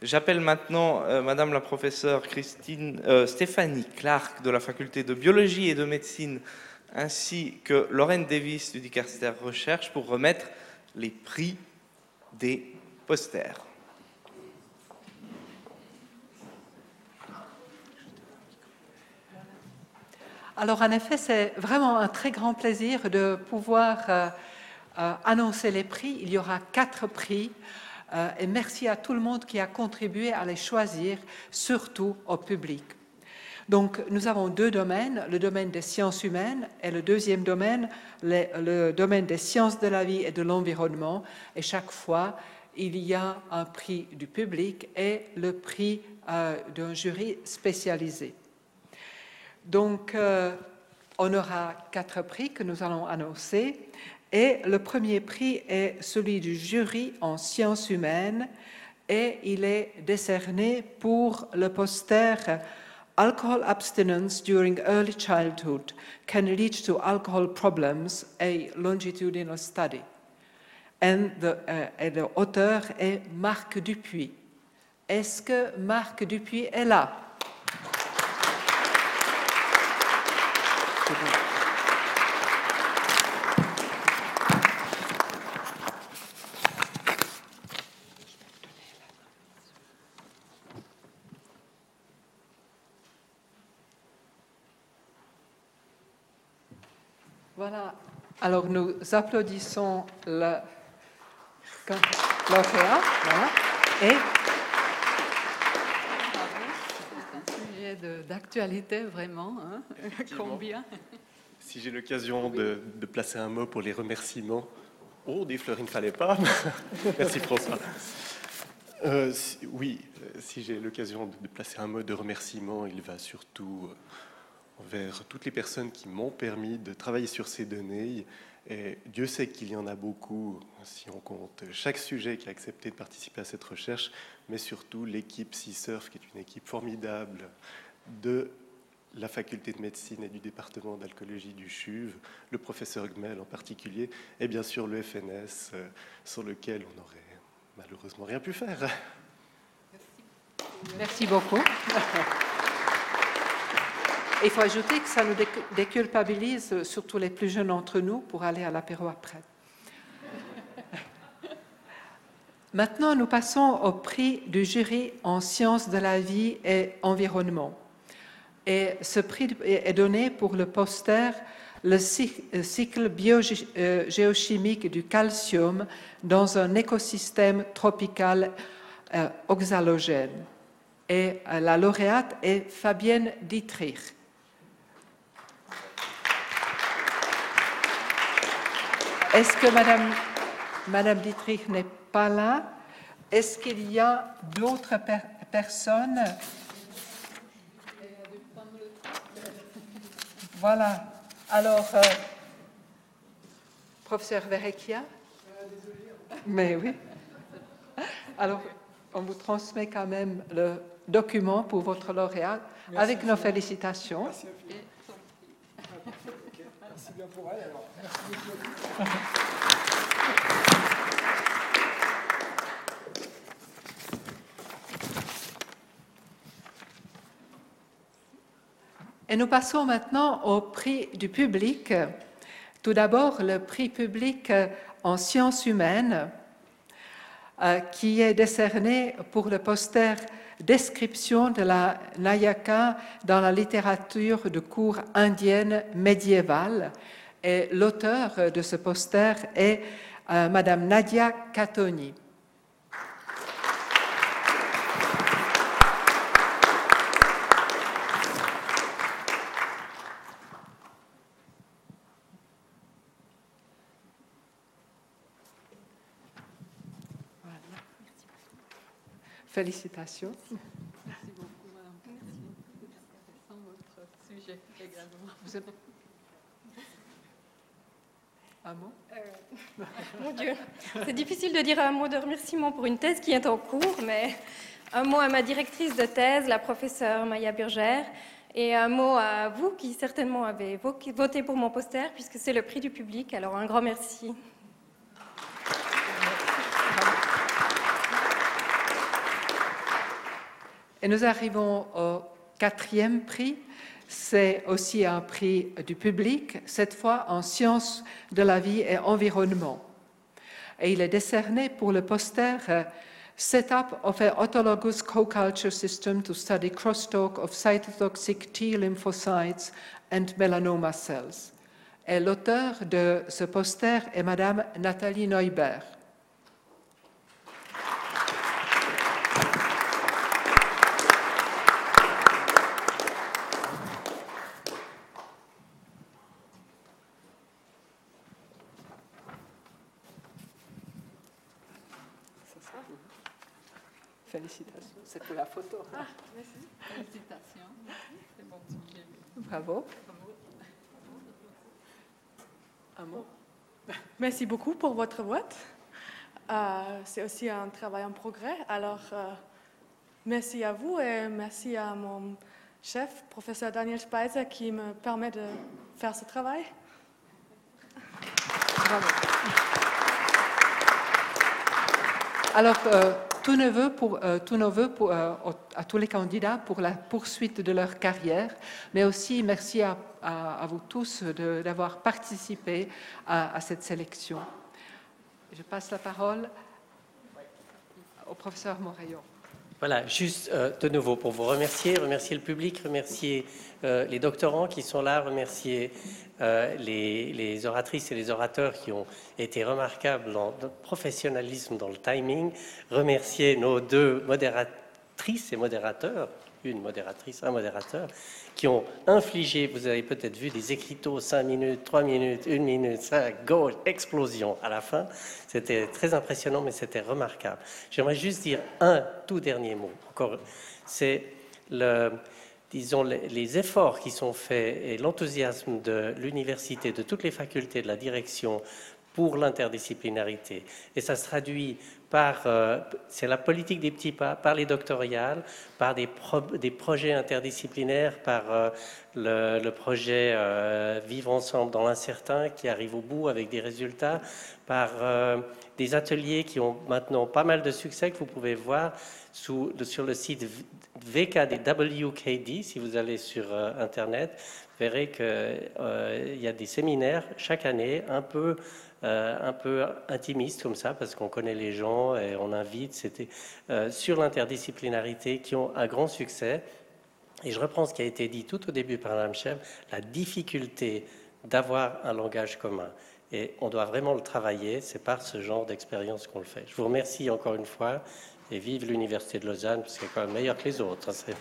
J'appelle maintenant euh, Madame la professeure Christine, euh, Stéphanie Clark de la faculté de biologie et de médecine, ainsi que Lorraine Davis du Dicaster Recherche pour remettre les prix des posters. Alors en effet, c'est vraiment un très grand plaisir de pouvoir euh, annoncer les prix. Il y aura quatre prix. Euh, et merci à tout le monde qui a contribué à les choisir, surtout au public. Donc, nous avons deux domaines, le domaine des sciences humaines et le deuxième domaine, le domaine des sciences de la vie et de l'environnement. Et chaque fois, il y a un prix du public et le prix euh, d'un jury spécialisé. Donc, euh, on aura quatre prix que nous allons annoncer. Et le premier prix est celui du jury en sciences humaines et il est décerné pour le poster Alcohol abstinence during early childhood can lead to alcohol problems, a longitudinal study. And the, euh, et l'auteur est Marc Dupuis. Est-ce que Marc Dupuis est là? Voilà. Alors nous applaudissons lauréat. Voilà. Et un d'actualité vraiment. hein. Combien Si j'ai l'occasion de, de placer un mot pour les remerciements. Oh, des fleurs, il ne fallait pas. Merci François. Euh, si- oui, euh, si j'ai l'occasion de, de placer un mot de remerciement, il va surtout euh, envers toutes les personnes qui m'ont permis de travailler sur ces données. Et Dieu sait qu'il y en a beaucoup, si on compte chaque sujet qui a accepté de participer à cette recherche, mais surtout l'équipe Sea-Surf, qui est une équipe formidable de la faculté de médecine et du département d'alcoolologie du CHUV, le professeur Gmel en particulier, et bien sûr le FNS, euh, sur lequel on n'aurait malheureusement rien pu faire. merci beaucoup. Il faut ajouter que ça nous décu- déculpabilise, surtout les plus jeunes d'entre nous, pour aller à l'apéro après. Maintenant, nous passons au prix du jury en sciences de la vie et environnement. Et ce prix est donné pour le poster Le euh, cycle biogéochimique du calcium dans un écosystème tropical euh, oxalogène. Et euh, la lauréate est Fabienne Dietrich. Est-ce que Madame, Madame Dietrich n'est pas là? Est-ce qu'il y a d'autres per- personnes Voilà. Alors, euh, professeur Verrecchia Mais oui. Alors, on vous transmet quand même le document pour votre lauréat avec nos félicitations. Merci bien pour elle alors. Merci beaucoup. Et nous passons maintenant au prix du public. Tout d'abord, le prix public en sciences humaines, euh, qui est décerné pour le poster Description de la Nayaka dans la littérature de cours indienne médiévale. Et l'auteur de ce poster est euh, Madame Nadia Katoni. Félicitations. Merci beaucoup, Madame. Merci. Votre sujet également. Vous avez un mot Mon Dieu, c'est difficile de dire un mot de remerciement pour une thèse qui est en cours, mais un mot à ma directrice de thèse, la professeure Maya Burgère, et un mot à vous qui certainement avez vo- voté pour mon poster, puisque c'est le prix du public. Alors un grand merci. Et nous arrivons au quatrième prix. C'est aussi un prix du public, cette fois en sciences de la vie et environnement. Et il est décerné pour le poster euh, Setup of an autologous co-culture system to study crosstalk of cytotoxic T lymphocytes and melanoma cells. Et l'auteur de ce poster est Madame Nathalie Neubert. Félicitations, c'est pour la photo. Félicitations. C'est bon sujet. Bravo. Un mot Merci beaucoup pour votre vote. Euh, c'est aussi un travail en progrès. Alors, euh, merci à vous et merci à mon chef, professeur Daniel Speiser, qui me permet de faire ce travail. Bravo. Alors, euh, tous nos voeux, pour, euh, tous euh, à tous les candidats pour la poursuite de leur carrière, mais aussi merci à, vous tous d'avoir participé à, à cette sélection. Je passe la parole au professeur Moraillon. Voilà, juste euh, de nouveau pour vous remercier, remercier le public, remercier euh, les doctorants qui sont là, remercier euh, les, les oratrices et les orateurs qui ont été remarquables le professionnalisme, dans le timing, remercier nos deux modératrices et modérateurs, une modératrice, un modérateur, qui ont infligé, vous avez peut-être vu des écriteaux 5 minutes, 3 minutes, 1 minute, 5, go, explosion à la fin. C'était très impressionnant, mais c'était remarquable. J'aimerais juste dire un tout dernier mot. Encore, c'est les efforts qui sont faits et l'enthousiasme de l'université, de toutes les facultés, de la direction pour l'interdisciplinarité. Et ça se traduit euh, c'est la politique des petits pas, par les doctoriales, par des, pro- des projets interdisciplinaires, par euh, le, projet euh, Vivre ensemble dans l'incertain qui arrive au bout avec des résultats, par des ateliers qui ont maintenant pas mal de succès que vous pouvez voir sur le site VKDWKD, si vous allez sur Internet, vous verrez qu'il y a des séminaires chaque année un peu intimistes comme ça, parce qu'on connaît les gens et on invite, c'était euh, sur l'interdisciplinarité qui ont un grand succès. Et je reprends ce qui a été dit tout au début par Mme Chef, la difficulté d'avoir un langage commun. Et on doit vraiment le travailler, c'est par ce genre d'expérience qu'on le fait. Je vous remercie encore une fois et vive l'Université de Lausanne, parce qu'elle est quand même meilleure que les autres. hein,